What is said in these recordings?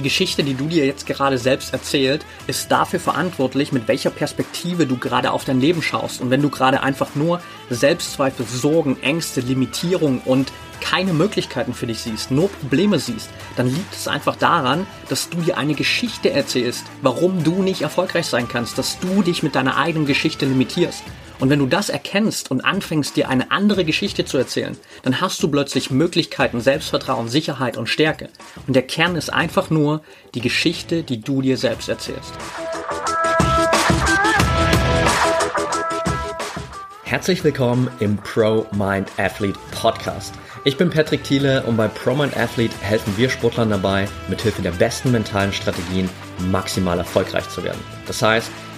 Die Geschichte, die du dir jetzt gerade selbst erzählt, ist dafür verantwortlich, mit welcher Perspektive du gerade auf dein Leben schaust. Und wenn du gerade einfach nur Selbstzweifel, Sorgen, Ängste, Limitierung und keine Möglichkeiten für dich siehst, nur Probleme siehst, dann liegt es einfach daran, dass du dir eine Geschichte erzählst, warum du nicht erfolgreich sein kannst, dass du dich mit deiner eigenen Geschichte limitierst. Und wenn du das erkennst und anfängst, dir eine andere Geschichte zu erzählen, dann hast du plötzlich Möglichkeiten, Selbstvertrauen, Sicherheit und Stärke. Und der Kern ist einfach nur die Geschichte, die du dir selbst erzählst. Herzlich willkommen im Pro Mind Athlete Podcast. Ich bin Patrick Thiele und bei Pro Mind Athlete helfen wir Sportlern dabei, mithilfe der besten mentalen Strategien maximal erfolgreich zu werden. Das heißt,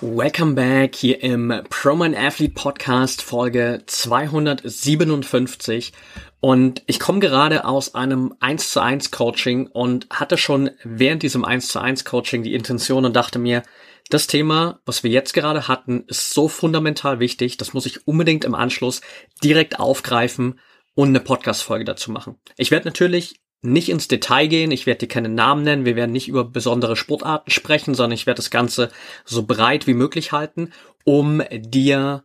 Welcome back hier im Proman Athlete Podcast Folge 257 und ich komme gerade aus einem 1 zu 1 Coaching und hatte schon während diesem 1 zu 1 Coaching die Intention und dachte mir, das Thema, was wir jetzt gerade hatten, ist so fundamental wichtig, das muss ich unbedingt im Anschluss direkt aufgreifen und eine Podcast Folge dazu machen. Ich werde natürlich nicht ins Detail gehen. Ich werde dir keine Namen nennen. Wir werden nicht über besondere Sportarten sprechen, sondern ich werde das Ganze so breit wie möglich halten, um dir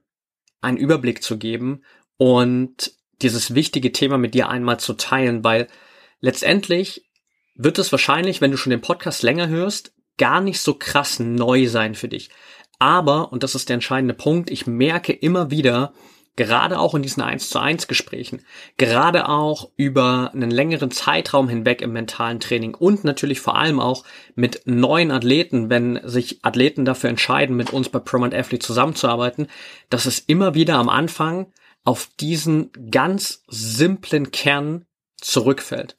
einen Überblick zu geben und dieses wichtige Thema mit dir einmal zu teilen, weil letztendlich wird es wahrscheinlich, wenn du schon den Podcast länger hörst, gar nicht so krass neu sein für dich. Aber, und das ist der entscheidende Punkt, ich merke immer wieder, gerade auch in diesen 1 zu 1 Gesprächen, gerade auch über einen längeren Zeitraum hinweg im mentalen Training und natürlich vor allem auch mit neuen Athleten, wenn sich Athleten dafür entscheiden, mit uns bei Promant Athlete zusammenzuarbeiten, dass es immer wieder am Anfang auf diesen ganz simplen Kern zurückfällt.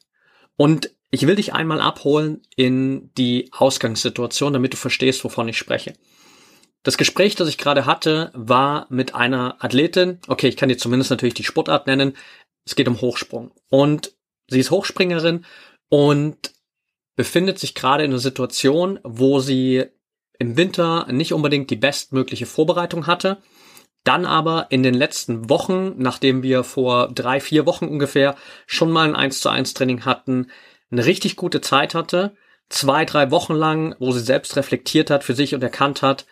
Und ich will dich einmal abholen in die Ausgangssituation, damit du verstehst, wovon ich spreche. Das Gespräch, das ich gerade hatte, war mit einer Athletin. Okay, ich kann dir zumindest natürlich die Sportart nennen. Es geht um Hochsprung. Und sie ist Hochspringerin und befindet sich gerade in einer Situation, wo sie im Winter nicht unbedingt die bestmögliche Vorbereitung hatte. Dann aber in den letzten Wochen, nachdem wir vor drei, vier Wochen ungefähr schon mal ein 1 zu 1 Training hatten, eine richtig gute Zeit hatte. Zwei, drei Wochen lang, wo sie selbst reflektiert hat für sich und erkannt hat,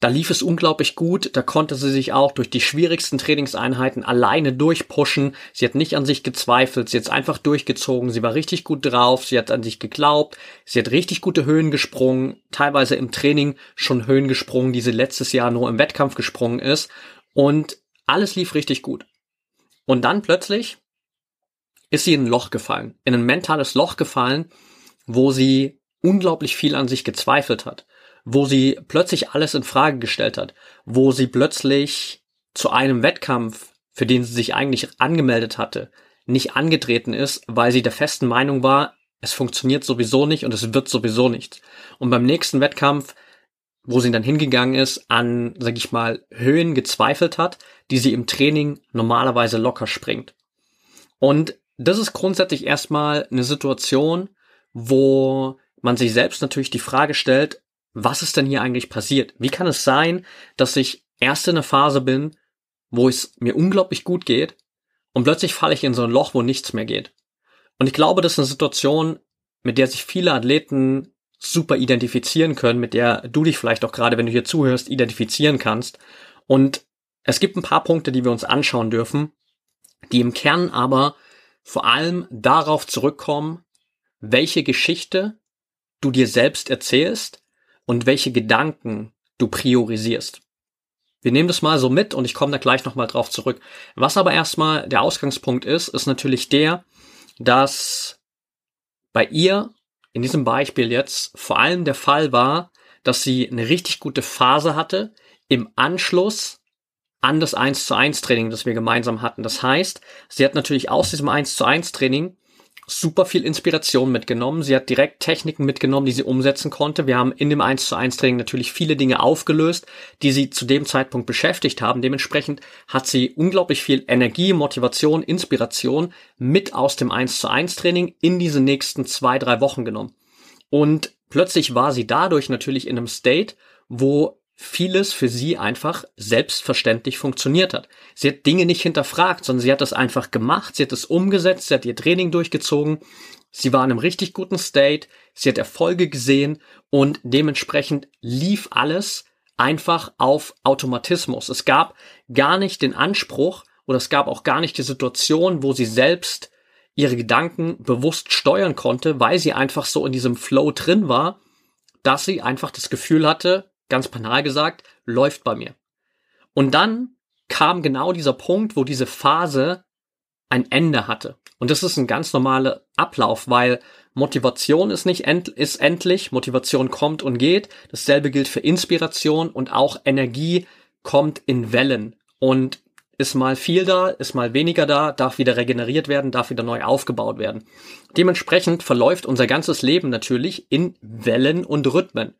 da lief es unglaublich gut, da konnte sie sich auch durch die schwierigsten Trainingseinheiten alleine durchpushen. Sie hat nicht an sich gezweifelt, sie hat einfach durchgezogen, sie war richtig gut drauf, sie hat an sich geglaubt, sie hat richtig gute Höhen gesprungen, teilweise im Training schon Höhen gesprungen, die sie letztes Jahr nur im Wettkampf gesprungen ist. Und alles lief richtig gut. Und dann plötzlich ist sie in ein Loch gefallen, in ein mentales Loch gefallen, wo sie unglaublich viel an sich gezweifelt hat wo sie plötzlich alles in Frage gestellt hat, wo sie plötzlich zu einem Wettkampf, für den sie sich eigentlich angemeldet hatte, nicht angetreten ist, weil sie der festen Meinung war, es funktioniert sowieso nicht und es wird sowieso nichts. Und beim nächsten Wettkampf, wo sie dann hingegangen ist, an, sag ich mal, Höhen gezweifelt hat, die sie im Training normalerweise locker springt. Und das ist grundsätzlich erstmal eine Situation, wo man sich selbst natürlich die Frage stellt, was ist denn hier eigentlich passiert? Wie kann es sein, dass ich erst in einer Phase bin, wo es mir unglaublich gut geht und plötzlich falle ich in so ein Loch, wo nichts mehr geht? Und ich glaube, das ist eine Situation, mit der sich viele Athleten super identifizieren können, mit der du dich vielleicht auch gerade, wenn du hier zuhörst, identifizieren kannst. Und es gibt ein paar Punkte, die wir uns anschauen dürfen, die im Kern aber vor allem darauf zurückkommen, welche Geschichte du dir selbst erzählst und welche Gedanken du priorisierst. Wir nehmen das mal so mit und ich komme da gleich nochmal drauf zurück. Was aber erstmal der Ausgangspunkt ist, ist natürlich der, dass bei ihr in diesem Beispiel jetzt vor allem der Fall war, dass sie eine richtig gute Phase hatte im Anschluss an das 1 zu 1 Training, das wir gemeinsam hatten. Das heißt, sie hat natürlich aus diesem 1 zu 1 Training super viel Inspiration mitgenommen. Sie hat direkt Techniken mitgenommen, die sie umsetzen konnte. Wir haben in dem 1 zu 1 Training natürlich viele Dinge aufgelöst, die sie zu dem Zeitpunkt beschäftigt haben. Dementsprechend hat sie unglaublich viel Energie, Motivation, Inspiration mit aus dem 1 zu 1 Training in diese nächsten zwei, drei Wochen genommen. Und plötzlich war sie dadurch natürlich in einem State, wo vieles für sie einfach selbstverständlich funktioniert hat. Sie hat Dinge nicht hinterfragt, sondern sie hat das einfach gemacht, sie hat es umgesetzt, sie hat ihr Training durchgezogen, sie war in einem richtig guten State, sie hat Erfolge gesehen und dementsprechend lief alles einfach auf Automatismus. Es gab gar nicht den Anspruch oder es gab auch gar nicht die Situation, wo sie selbst ihre Gedanken bewusst steuern konnte, weil sie einfach so in diesem Flow drin war, dass sie einfach das Gefühl hatte, ganz banal gesagt, läuft bei mir. Und dann kam genau dieser Punkt, wo diese Phase ein Ende hatte. Und das ist ein ganz normaler Ablauf, weil Motivation ist nicht end, ist endlich, Motivation kommt und geht. Dasselbe gilt für Inspiration und auch Energie kommt in Wellen und ist mal viel da, ist mal weniger da, darf wieder regeneriert werden, darf wieder neu aufgebaut werden. Dementsprechend verläuft unser ganzes Leben natürlich in Wellen und Rhythmen.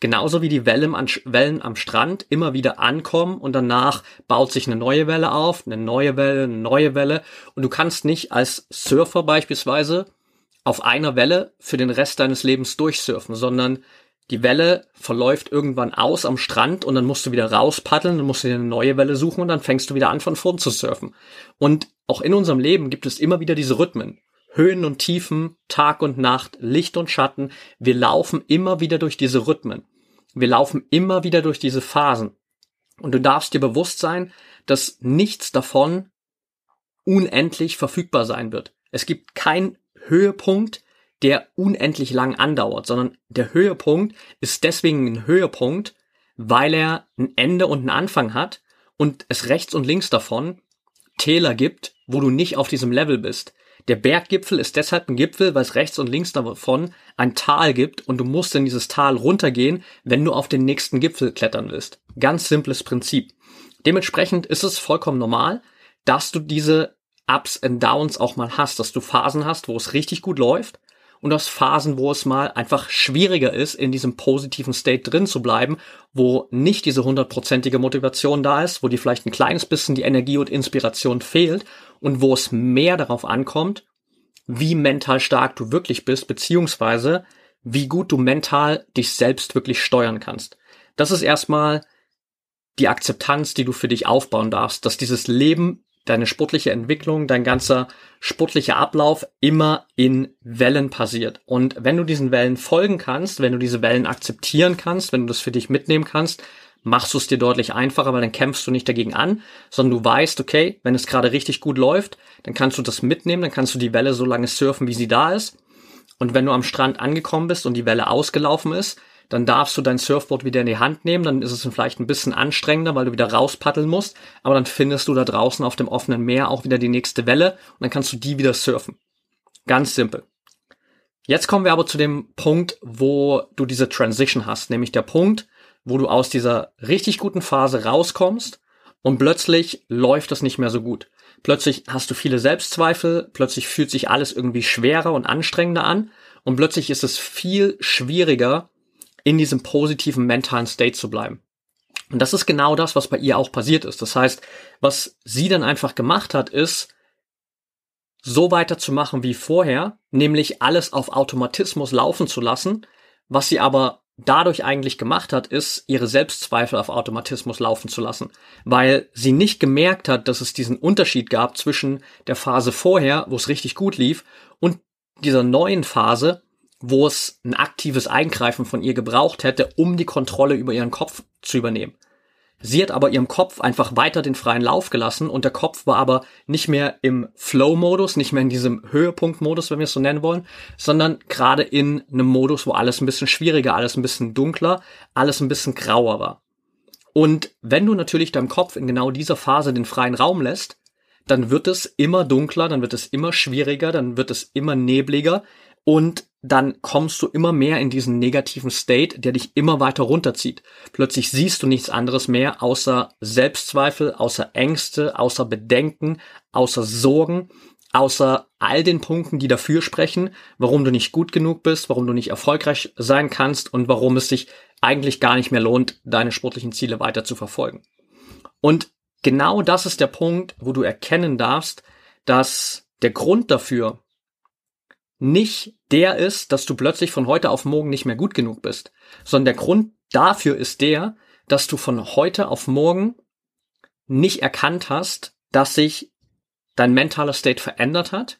Genauso wie die Wellen, am Strand immer wieder ankommen und danach baut sich eine neue Welle auf, eine neue Welle, eine neue Welle. Und du kannst nicht als Surfer beispielsweise auf einer Welle für den Rest deines Lebens durchsurfen, sondern die Welle verläuft irgendwann aus am Strand und dann musst du wieder rauspaddeln, dann musst du dir eine neue Welle suchen und dann fängst du wieder an von vorn zu surfen. Und auch in unserem Leben gibt es immer wieder diese Rhythmen. Höhen und Tiefen, Tag und Nacht, Licht und Schatten. Wir laufen immer wieder durch diese Rhythmen. Wir laufen immer wieder durch diese Phasen. Und du darfst dir bewusst sein, dass nichts davon unendlich verfügbar sein wird. Es gibt keinen Höhepunkt, der unendlich lang andauert, sondern der Höhepunkt ist deswegen ein Höhepunkt, weil er ein Ende und einen Anfang hat und es rechts und links davon Täler gibt, wo du nicht auf diesem Level bist. Der Berggipfel ist deshalb ein Gipfel, weil es rechts und links davon ein Tal gibt und du musst in dieses Tal runtergehen, wenn du auf den nächsten Gipfel klettern willst. Ganz simples Prinzip. Dementsprechend ist es vollkommen normal, dass du diese Ups and Downs auch mal hast, dass du Phasen hast, wo es richtig gut läuft und aus Phasen, wo es mal einfach schwieriger ist, in diesem positiven State drin zu bleiben, wo nicht diese hundertprozentige Motivation da ist, wo dir vielleicht ein kleines bisschen die Energie und Inspiration fehlt und wo es mehr darauf ankommt, wie mental stark du wirklich bist, beziehungsweise wie gut du mental dich selbst wirklich steuern kannst. Das ist erstmal die Akzeptanz, die du für dich aufbauen darfst, dass dieses Leben deine sportliche Entwicklung, dein ganzer sportlicher Ablauf immer in Wellen passiert. Und wenn du diesen Wellen folgen kannst, wenn du diese Wellen akzeptieren kannst, wenn du das für dich mitnehmen kannst, machst du es dir deutlich einfacher, weil dann kämpfst du nicht dagegen an, sondern du weißt, okay, wenn es gerade richtig gut läuft, dann kannst du das mitnehmen, dann kannst du die Welle so lange surfen, wie sie da ist. Und wenn du am Strand angekommen bist und die Welle ausgelaufen ist, dann darfst du dein Surfboard wieder in die Hand nehmen, dann ist es vielleicht ein bisschen anstrengender, weil du wieder rauspaddeln musst, aber dann findest du da draußen auf dem offenen Meer auch wieder die nächste Welle und dann kannst du die wieder surfen. Ganz simpel. Jetzt kommen wir aber zu dem Punkt, wo du diese Transition hast, nämlich der Punkt, wo du aus dieser richtig guten Phase rauskommst und plötzlich läuft das nicht mehr so gut. Plötzlich hast du viele Selbstzweifel, plötzlich fühlt sich alles irgendwie schwerer und anstrengender an und plötzlich ist es viel schwieriger, in diesem positiven mentalen State zu bleiben. Und das ist genau das, was bei ihr auch passiert ist. Das heißt, was sie dann einfach gemacht hat, ist, so weiterzumachen wie vorher, nämlich alles auf Automatismus laufen zu lassen. Was sie aber dadurch eigentlich gemacht hat, ist, ihre Selbstzweifel auf Automatismus laufen zu lassen, weil sie nicht gemerkt hat, dass es diesen Unterschied gab zwischen der Phase vorher, wo es richtig gut lief, und dieser neuen Phase, wo es ein aktives Eingreifen von ihr gebraucht hätte, um die Kontrolle über ihren Kopf zu übernehmen. Sie hat aber ihrem Kopf einfach weiter den freien Lauf gelassen und der Kopf war aber nicht mehr im Flow-Modus, nicht mehr in diesem Höhepunkt-Modus, wenn wir es so nennen wollen, sondern gerade in einem Modus, wo alles ein bisschen schwieriger, alles ein bisschen dunkler, alles ein bisschen grauer war. Und wenn du natürlich deinem Kopf in genau dieser Phase den freien Raum lässt, dann wird es immer dunkler, dann wird es immer schwieriger, dann wird es immer nebliger, und dann kommst du immer mehr in diesen negativen State, der dich immer weiter runterzieht. Plötzlich siehst du nichts anderes mehr außer Selbstzweifel, außer Ängste, außer Bedenken, außer Sorgen. außer all den Punkten, die dafür sprechen, warum du nicht gut genug bist, warum du nicht erfolgreich sein kannst und warum es sich eigentlich gar nicht mehr lohnt, deine sportlichen Ziele weiter zu verfolgen. Und genau das ist der Punkt, wo du erkennen darfst, dass der Grund dafür nicht der ist, dass du plötzlich von heute auf morgen nicht mehr gut genug bist, sondern der Grund dafür ist der, dass du von heute auf morgen nicht erkannt hast, dass sich dein mentaler State verändert hat,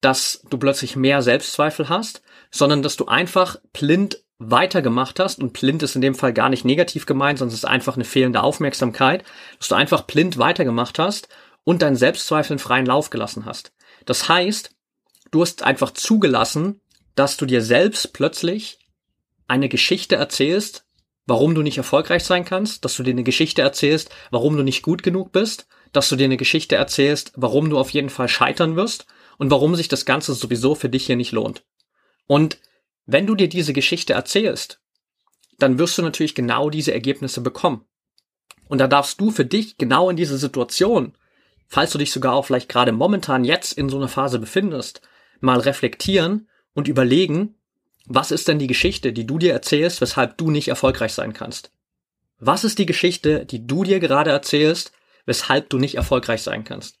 dass du plötzlich mehr Selbstzweifel hast, sondern dass du einfach blind weitergemacht hast, und blind ist in dem Fall gar nicht negativ gemeint, sondern es ist einfach eine fehlende Aufmerksamkeit, dass du einfach blind weitergemacht hast und deinen Selbstzweifeln freien Lauf gelassen hast. Das heißt, du hast einfach zugelassen, dass du dir selbst plötzlich eine Geschichte erzählst, warum du nicht erfolgreich sein kannst, dass du dir eine Geschichte erzählst, warum du nicht gut genug bist, dass du dir eine Geschichte erzählst, warum du auf jeden Fall scheitern wirst und warum sich das Ganze sowieso für dich hier nicht lohnt. Und wenn du dir diese Geschichte erzählst, dann wirst du natürlich genau diese Ergebnisse bekommen. Und da darfst du für dich genau in dieser Situation, falls du dich sogar auch vielleicht gerade momentan jetzt in so einer Phase befindest, mal reflektieren und überlegen, was ist denn die Geschichte, die du dir erzählst, weshalb du nicht erfolgreich sein kannst? Was ist die Geschichte, die du dir gerade erzählst, weshalb du nicht erfolgreich sein kannst?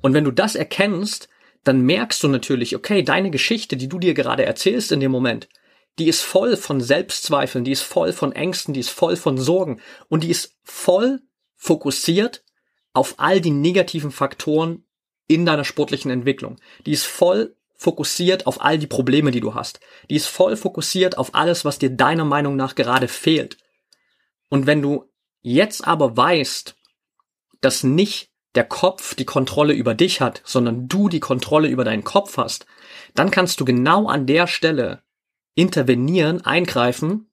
Und wenn du das erkennst, dann merkst du natürlich, okay, deine Geschichte, die du dir gerade erzählst in dem Moment, die ist voll von Selbstzweifeln, die ist voll von Ängsten, die ist voll von Sorgen und die ist voll fokussiert auf all die negativen Faktoren in deiner sportlichen Entwicklung. Die ist voll fokussiert auf all die Probleme, die du hast. Die ist voll fokussiert auf alles, was dir deiner Meinung nach gerade fehlt. Und wenn du jetzt aber weißt, dass nicht der Kopf die Kontrolle über dich hat, sondern du die Kontrolle über deinen Kopf hast, dann kannst du genau an der Stelle intervenieren, eingreifen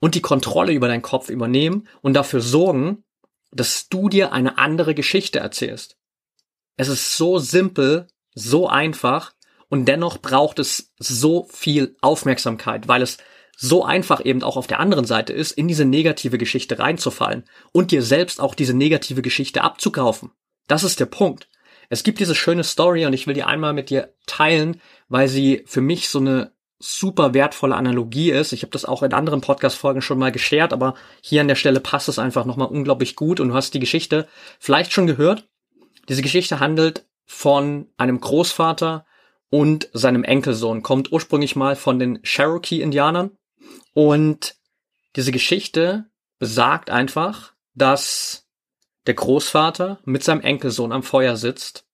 und die Kontrolle über deinen Kopf übernehmen und dafür sorgen, dass du dir eine andere Geschichte erzählst. Es ist so simpel, so einfach und dennoch braucht es so viel Aufmerksamkeit, weil es so einfach eben auch auf der anderen Seite ist, in diese negative Geschichte reinzufallen und dir selbst auch diese negative Geschichte abzukaufen. Das ist der Punkt. Es gibt diese schöne Story und ich will die einmal mit dir teilen, weil sie für mich so eine super wertvolle Analogie ist. Ich habe das auch in anderen Podcast-Folgen schon mal geshared, aber hier an der Stelle passt es einfach nochmal unglaublich gut und du hast die Geschichte vielleicht schon gehört. Diese Geschichte handelt von einem Großvater und seinem Enkelsohn, kommt ursprünglich mal von den Cherokee-Indianern und diese Geschichte besagt einfach, dass der Großvater mit seinem Enkelsohn am Feuer sitzt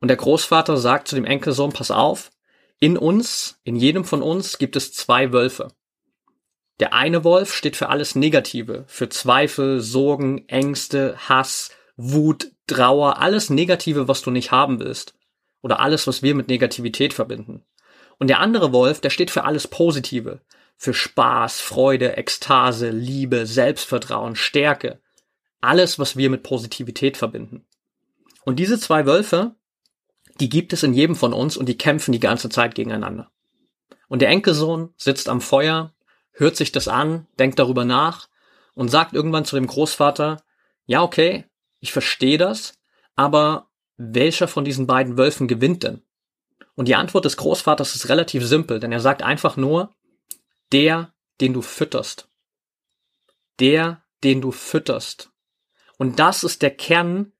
und der Großvater sagt zu dem Enkelsohn, pass auf, in uns, in jedem von uns gibt es zwei Wölfe. Der eine Wolf steht für alles Negative, für Zweifel, Sorgen, Ängste, Hass, Wut, Trauer, alles Negative, was du nicht haben willst. Oder alles, was wir mit Negativität verbinden. Und der andere Wolf, der steht für alles Positive, für Spaß, Freude, Ekstase, Liebe, Selbstvertrauen, Stärke. Alles, was wir mit Positivität verbinden. Und diese zwei Wölfe, die gibt es in jedem von uns und die kämpfen die ganze Zeit gegeneinander. Und der Enkelsohn sitzt am Feuer, hört sich das an, denkt darüber nach und sagt irgendwann zu dem Großvater, ja, okay, ich verstehe das, aber welcher von diesen beiden Wölfen gewinnt denn? Und die Antwort des Großvaters ist relativ simpel, denn er sagt einfach nur, der, den du fütterst. Der, den du fütterst. Und das ist der Kern,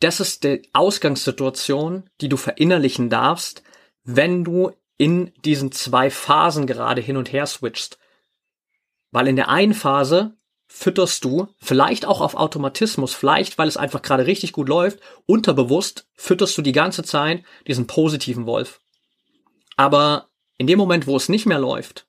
das ist die Ausgangssituation, die du verinnerlichen darfst, wenn du in diesen zwei Phasen gerade hin und her switchst. Weil in der einen Phase fütterst du, vielleicht auch auf Automatismus, vielleicht weil es einfach gerade richtig gut läuft, unterbewusst fütterst du die ganze Zeit diesen positiven Wolf. Aber in dem Moment, wo es nicht mehr läuft,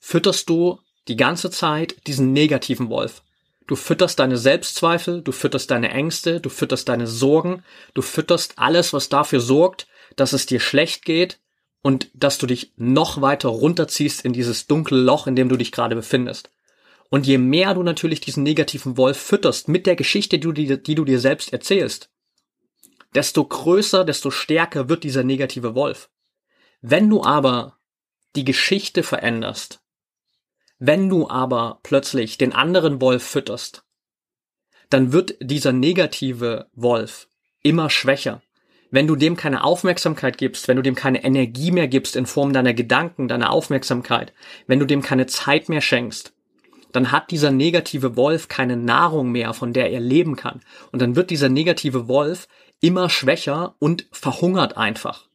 fütterst du die ganze Zeit diesen negativen Wolf. Du fütterst deine Selbstzweifel, du fütterst deine Ängste, du fütterst deine Sorgen, du fütterst alles, was dafür sorgt, dass es dir schlecht geht und dass du dich noch weiter runterziehst in dieses dunkle Loch, in dem du dich gerade befindest. Und je mehr du natürlich diesen negativen Wolf fütterst mit der Geschichte, die du, dir, die du dir selbst erzählst, desto größer, desto stärker wird dieser negative Wolf. Wenn du aber die Geschichte veränderst, wenn du aber plötzlich den anderen Wolf fütterst, dann wird dieser negative Wolf immer schwächer. Wenn du dem keine Aufmerksamkeit gibst, wenn du dem keine Energie mehr gibst in Form deiner Gedanken, deiner Aufmerksamkeit, wenn du dem keine Zeit mehr schenkst, dann hat dieser negative Wolf keine Nahrung mehr, von der er leben kann. Und dann wird dieser negative Wolf immer schwächer und verhungert einfach.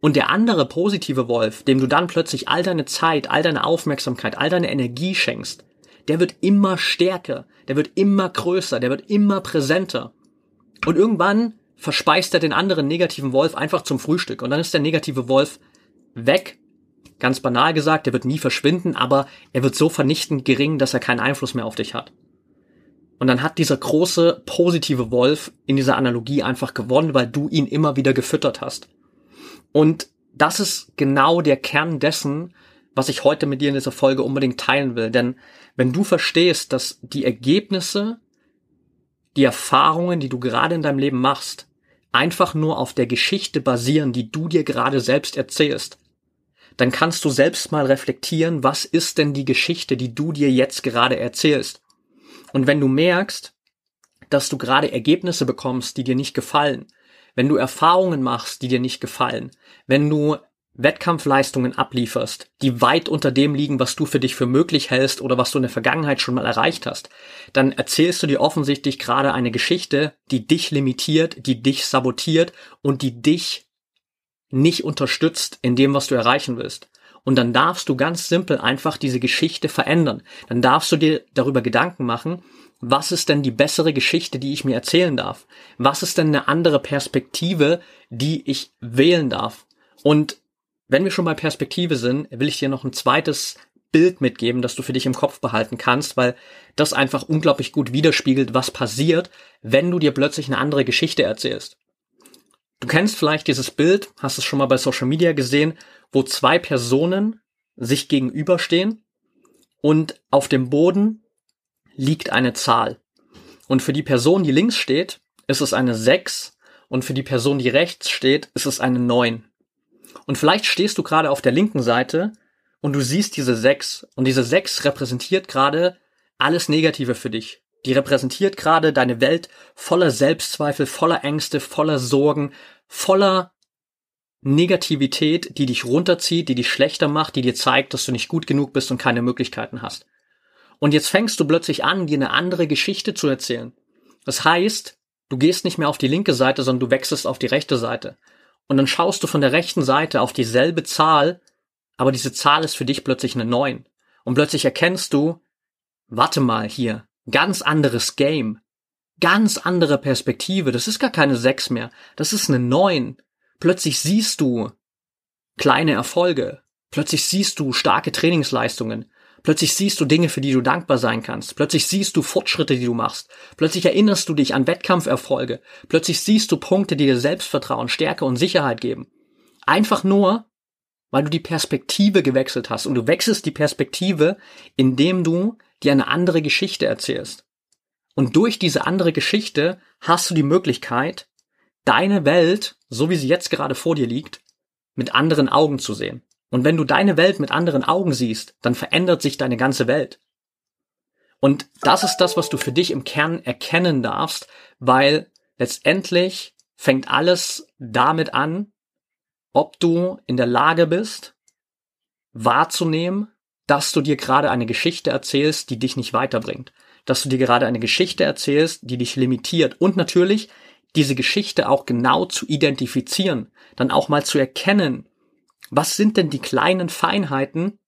Und der andere positive Wolf, dem du dann plötzlich all deine Zeit, all deine Aufmerksamkeit, all deine Energie schenkst, der wird immer stärker, der wird immer größer, der wird immer präsenter. Und irgendwann verspeist er den anderen negativen Wolf einfach zum Frühstück. Und dann ist der negative Wolf weg. Ganz banal gesagt, der wird nie verschwinden, aber er wird so vernichtend gering, dass er keinen Einfluss mehr auf dich hat. Und dann hat dieser große positive Wolf in dieser Analogie einfach gewonnen, weil du ihn immer wieder gefüttert hast. Und das ist genau der Kern dessen, was ich heute mit dir in dieser Folge unbedingt teilen will. Denn wenn du verstehst, dass die Ergebnisse, die Erfahrungen, die du gerade in deinem Leben machst, einfach nur auf der Geschichte basieren, die du dir gerade selbst erzählst, dann kannst du selbst mal reflektieren, was ist denn die Geschichte, die du dir jetzt gerade erzählst. Und wenn du merkst, dass du gerade Ergebnisse bekommst, die dir nicht gefallen, wenn du Erfahrungen machst, die dir nicht gefallen, wenn du Wettkampfleistungen ablieferst, die weit unter dem liegen, was du für dich für möglich hältst oder was du in der Vergangenheit schon mal erreicht hast, dann erzählst du dir offensichtlich gerade eine Geschichte, die dich limitiert, die dich sabotiert und die dich nicht unterstützt in dem, was du erreichen willst. Und dann darfst du ganz simpel einfach diese Geschichte verändern. Dann darfst du dir darüber Gedanken machen, was ist denn die bessere Geschichte, die ich mir erzählen darf? Was ist denn eine andere Perspektive, die ich wählen darf? Und wenn wir schon bei Perspektive sind, will ich dir noch ein zweites Bild mitgeben, das du für dich im Kopf behalten kannst, weil das einfach unglaublich gut widerspiegelt, was passiert, wenn du dir plötzlich eine andere Geschichte erzählst. Du kennst vielleicht dieses Bild, hast es schon mal bei Social Media gesehen, wo zwei Personen sich gegenüberstehen und auf dem Boden liegt eine Zahl. Und für die Person, die links steht, ist es eine 6 und für die Person, die rechts steht, ist es eine 9. Und vielleicht stehst du gerade auf der linken Seite und du siehst diese 6 und diese 6 repräsentiert gerade alles Negative für dich. Die repräsentiert gerade deine Welt voller Selbstzweifel, voller Ängste, voller Sorgen, voller Negativität, die dich runterzieht, die dich schlechter macht, die dir zeigt, dass du nicht gut genug bist und keine Möglichkeiten hast. Und jetzt fängst du plötzlich an, dir eine andere Geschichte zu erzählen. Das heißt, du gehst nicht mehr auf die linke Seite, sondern du wechselst auf die rechte Seite. Und dann schaust du von der rechten Seite auf dieselbe Zahl, aber diese Zahl ist für dich plötzlich eine 9. Und plötzlich erkennst du, warte mal hier, ganz anderes Game, ganz andere Perspektive, das ist gar keine 6 mehr, das ist eine 9. Plötzlich siehst du kleine Erfolge, plötzlich siehst du starke Trainingsleistungen, Plötzlich siehst du Dinge, für die du dankbar sein kannst. Plötzlich siehst du Fortschritte, die du machst. Plötzlich erinnerst du dich an Wettkampferfolge. Plötzlich siehst du Punkte, die dir Selbstvertrauen, Stärke und Sicherheit geben. Einfach nur, weil du die Perspektive gewechselt hast. Und du wechselst die Perspektive, indem du dir eine andere Geschichte erzählst. Und durch diese andere Geschichte hast du die Möglichkeit, deine Welt, so wie sie jetzt gerade vor dir liegt, mit anderen Augen zu sehen. Und wenn du deine Welt mit anderen Augen siehst, dann verändert sich deine ganze Welt. Und das ist das, was du für dich im Kern erkennen darfst, weil letztendlich fängt alles damit an, ob du in der Lage bist, wahrzunehmen, dass du dir gerade eine Geschichte erzählst, die dich nicht weiterbringt. Dass du dir gerade eine Geschichte erzählst, die dich limitiert. Und natürlich diese Geschichte auch genau zu identifizieren. Dann auch mal zu erkennen, was sind denn die kleinen Feinheiten,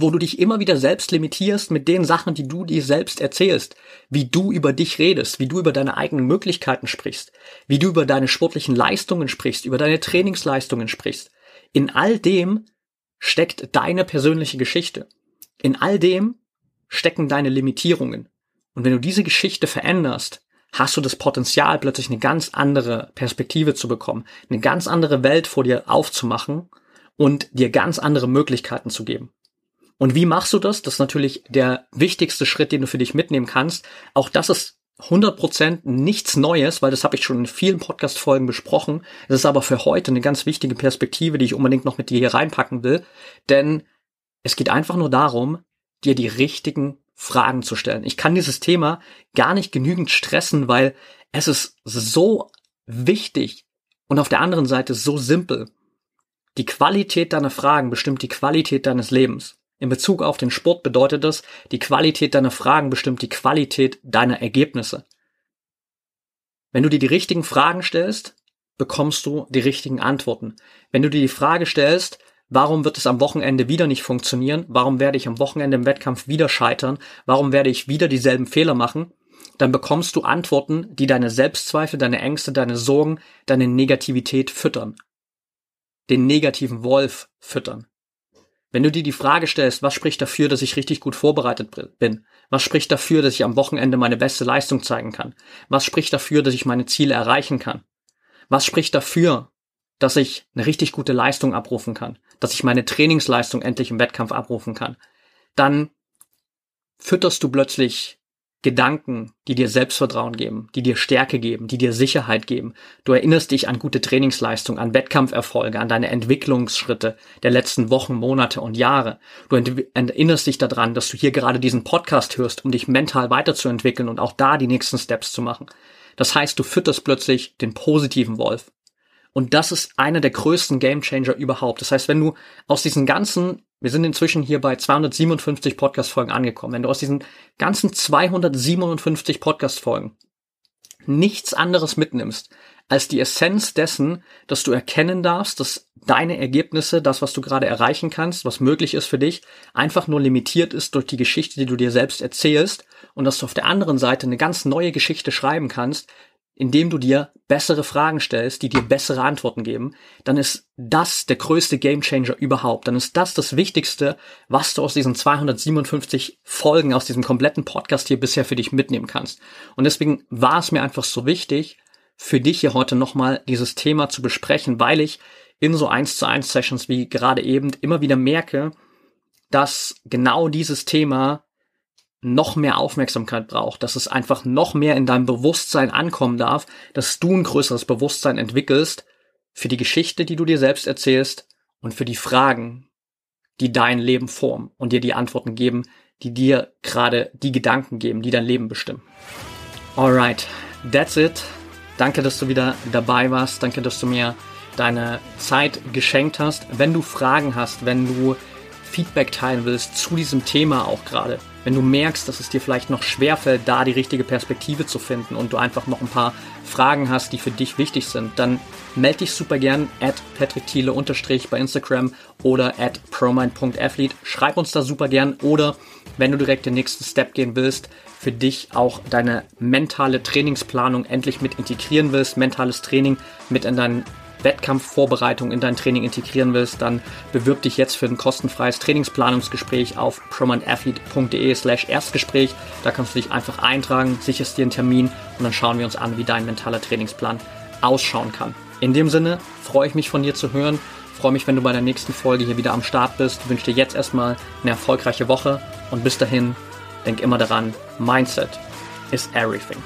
wo du dich immer wieder selbst limitierst mit den Sachen, die du dir selbst erzählst, wie du über dich redest, wie du über deine eigenen Möglichkeiten sprichst, wie du über deine sportlichen Leistungen sprichst, über deine Trainingsleistungen sprichst. In all dem steckt deine persönliche Geschichte. In all dem stecken deine Limitierungen. Und wenn du diese Geschichte veränderst, hast du das Potenzial, plötzlich eine ganz andere Perspektive zu bekommen, eine ganz andere Welt vor dir aufzumachen und dir ganz andere Möglichkeiten zu geben. Und wie machst du das? Das ist natürlich der wichtigste Schritt, den du für dich mitnehmen kannst. Auch das ist 100% nichts Neues, weil das habe ich schon in vielen Podcast-Folgen besprochen. Es ist aber für heute eine ganz wichtige Perspektive, die ich unbedingt noch mit dir hier reinpacken will. Denn es geht einfach nur darum, dir die richtigen Fragen zu stellen. Ich kann dieses Thema gar nicht genügend stressen, weil es ist so wichtig und auf der anderen Seite so simpel. Die Qualität deiner Fragen bestimmt die Qualität deines Lebens. In Bezug auf den Sport bedeutet das, die Qualität deiner Fragen bestimmt die Qualität deiner Ergebnisse. Wenn du dir die richtigen Fragen stellst, bekommst du die richtigen Antworten. Wenn du dir die Frage stellst, warum wird es am Wochenende wieder nicht funktionieren, warum werde ich am Wochenende im Wettkampf wieder scheitern, warum werde ich wieder dieselben Fehler machen, dann bekommst du Antworten, die deine Selbstzweifel, deine Ängste, deine Sorgen, deine Negativität füttern. Den negativen Wolf füttern. Wenn du dir die Frage stellst, was spricht dafür, dass ich richtig gut vorbereitet bin? Was spricht dafür, dass ich am Wochenende meine beste Leistung zeigen kann? Was spricht dafür, dass ich meine Ziele erreichen kann? Was spricht dafür, dass ich eine richtig gute Leistung abrufen kann? Dass ich meine Trainingsleistung endlich im Wettkampf abrufen kann? Dann fütterst du plötzlich Gedanken, die dir Selbstvertrauen geben, die dir Stärke geben, die dir Sicherheit geben. Du erinnerst dich an gute Trainingsleistung, an Wettkampferfolge, an deine Entwicklungsschritte der letzten Wochen, Monate und Jahre. Du erinnerst dich daran, dass du hier gerade diesen Podcast hörst, um dich mental weiterzuentwickeln und auch da die nächsten Steps zu machen. Das heißt, du fütterst plötzlich den positiven Wolf. Und das ist einer der größten Gamechanger überhaupt. Das heißt, wenn du aus diesen ganzen wir sind inzwischen hier bei 257 Podcast-Folgen angekommen. Wenn du aus diesen ganzen 257 Podcast-Folgen nichts anderes mitnimmst, als die Essenz dessen, dass du erkennen darfst, dass deine Ergebnisse, das, was du gerade erreichen kannst, was möglich ist für dich, einfach nur limitiert ist durch die Geschichte, die du dir selbst erzählst und dass du auf der anderen Seite eine ganz neue Geschichte schreiben kannst, indem du dir bessere Fragen stellst, die dir bessere Antworten geben, dann ist das der größte Gamechanger überhaupt. Dann ist das das Wichtigste, was du aus diesen 257 Folgen, aus diesem kompletten Podcast hier bisher für dich mitnehmen kannst. Und deswegen war es mir einfach so wichtig, für dich hier heute nochmal dieses Thema zu besprechen, weil ich in so eins zu eins Sessions wie gerade eben immer wieder merke, dass genau dieses Thema noch mehr Aufmerksamkeit braucht, dass es einfach noch mehr in deinem Bewusstsein ankommen darf, dass du ein größeres Bewusstsein entwickelst für die Geschichte, die du dir selbst erzählst und für die Fragen, die dein Leben formen und dir die Antworten geben, die dir gerade die Gedanken geben, die dein Leben bestimmen. Alright, that's it. Danke, dass du wieder dabei warst. Danke, dass du mir deine Zeit geschenkt hast. Wenn du Fragen hast, wenn du Feedback teilen willst zu diesem Thema auch gerade, wenn du merkst, dass es dir vielleicht noch schwerfällt, da die richtige Perspektive zu finden und du einfach noch ein paar Fragen hast, die für dich wichtig sind, dann melde dich super gern at patrickthiele bei Instagram oder at promind.athlete. Schreib uns da super gern oder wenn du direkt den nächsten Step gehen willst, für dich auch deine mentale Trainingsplanung endlich mit integrieren willst, mentales Training mit in deinen Wettkampfvorbereitung in dein Training integrieren willst, dann bewirb dich jetzt für ein kostenfreies Trainingsplanungsgespräch auf prominentathlete.de slash Erstgespräch. Da kannst du dich einfach eintragen, sicherst dir einen Termin und dann schauen wir uns an, wie dein mentaler Trainingsplan ausschauen kann. In dem Sinne freue ich mich von dir zu hören, freue mich, wenn du bei der nächsten Folge hier wieder am Start bist, wünsche dir jetzt erstmal eine erfolgreiche Woche und bis dahin, denk immer daran, Mindset is everything.